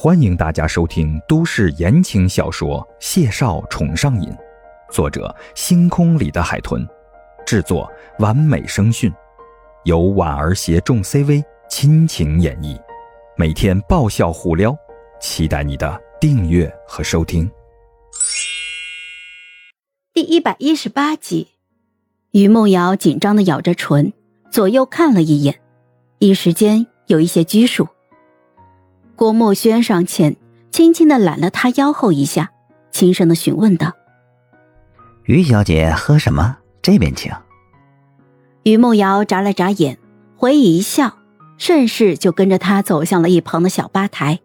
欢迎大家收听都市言情小说《谢少宠上瘾》，作者：星空里的海豚，制作：完美声讯，由婉儿携众 CV 亲情演绎，每天爆笑互撩，期待你的订阅和收听。第一百一十八集，于梦瑶紧张的咬着唇，左右看了一眼，一时间有一些拘束。郭墨轩上前，轻轻的揽了他腰后一下，轻声的询问道：“于小姐喝什么？这边请。”于梦瑶眨了眨眼，回以一笑，顺势就跟着他走向了一旁的小吧台。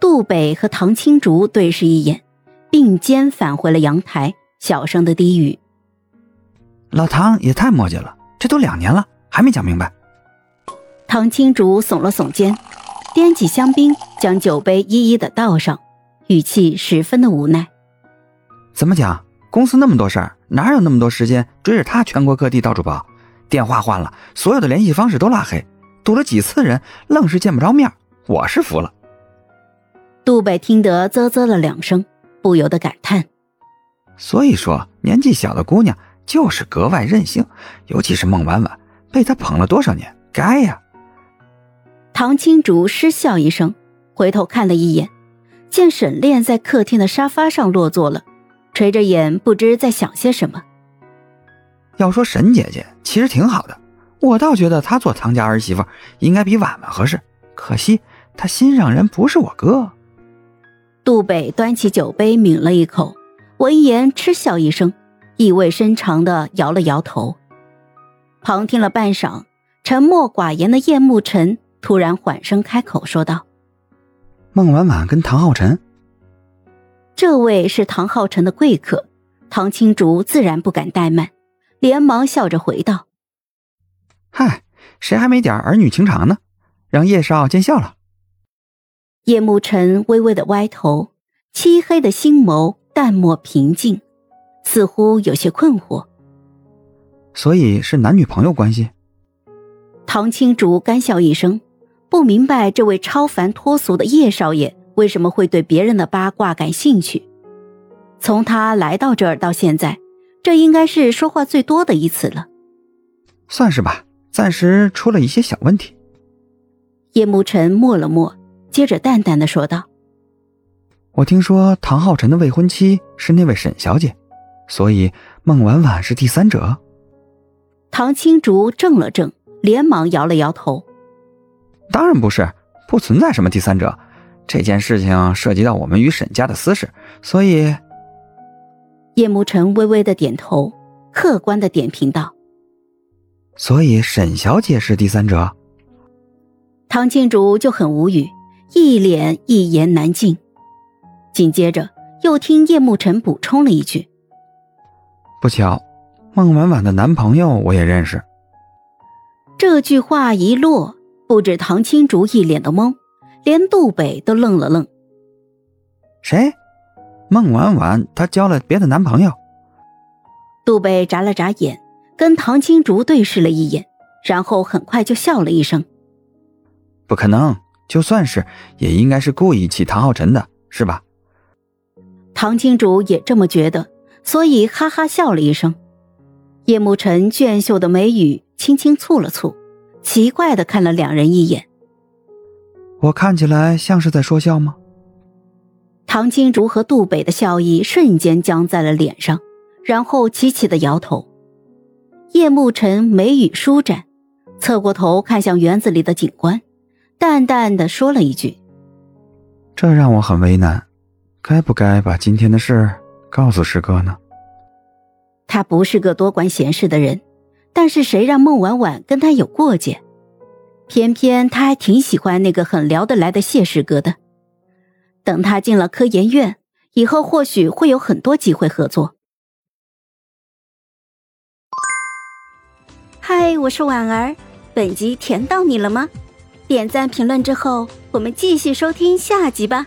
杜北和唐青竹对视一眼，并肩返回了阳台，小声的低语：“老唐也太磨叽了，这都两年了，还没讲明白。”唐青竹耸了耸肩。掂起香槟，将酒杯一一的倒上，语气十分的无奈。怎么讲？公司那么多事儿，哪有那么多时间追着他全国各地到处跑？电话换了，所有的联系方式都拉黑，堵了几次人，愣是见不着面。我是服了。杜北听得啧啧了两声，不由得感叹：所以说，年纪小的姑娘就是格外任性，尤其是孟婉婉，被他捧了多少年，该呀。唐青竹失笑一声，回头看了一眼，见沈炼在客厅的沙发上落座了，垂着眼，不知在想些什么。要说沈姐姐其实挺好的，我倒觉得她做唐家儿媳妇应该比婉婉合适。可惜她心上人不是我哥。杜北端起酒杯抿了一口，闻言嗤笑一声，意味深长的摇了摇头。旁听了半晌，沉默寡言的叶慕辰。突然缓声开口说道：“孟婉婉跟唐浩辰，这位是唐浩辰的贵客，唐青竹自然不敢怠慢，连忙笑着回道：‘嗨，谁还没点儿女情长呢？让叶少见笑了。’”叶慕辰微微的歪头，漆黑的星眸淡漠平静，似乎有些困惑。所以是男女朋友关系？唐青竹干笑一声。不明白这位超凡脱俗的叶少爷为什么会对别人的八卦感兴趣。从他来到这儿到现在，这应该是说话最多的一次了。算是吧，暂时出了一些小问题。叶慕辰默了默，接着淡淡的说道：“我听说唐浩辰的未婚妻是那位沈小姐，所以孟婉婉是第三者。”唐青竹怔了怔，连忙摇了摇头。当然不是，不存在什么第三者。这件事情涉及到我们与沈家的私事，所以。叶慕辰微微的点头，客观的点评道：“所以沈小姐是第三者。”唐静竹就很无语，一脸一言难尽。紧接着又听叶慕辰补充了一句：“不巧，孟婉婉的男朋友我也认识。”这句话一落。不止唐青竹一脸的懵，连杜北都愣了愣。谁？孟婉婉她交了别的男朋友？杜北眨了眨眼，跟唐青竹对视了一眼，然后很快就笑了一声：“不可能，就算是，也应该是故意气唐浩辰的，是吧？”唐青竹也这么觉得，所以哈哈笑了一声。叶慕辰娟秀的眉宇轻轻蹙了蹙。奇怪的看了两人一眼，我看起来像是在说笑吗？唐青竹和杜北的笑意瞬间僵在了脸上，然后齐齐的摇头。叶慕辰眉宇舒展，侧过头看向园子里的景观，淡淡的说了一句：“这让我很为难，该不该把今天的事告诉师哥呢？”他不是个多管闲事的人。但是谁让孟婉婉跟他有过节？偏偏他还挺喜欢那个很聊得来的谢师哥的。等他进了科研院，以后或许会有很多机会合作。嗨，我是婉儿，本集甜到你了吗？点赞评论之后，我们继续收听下集吧。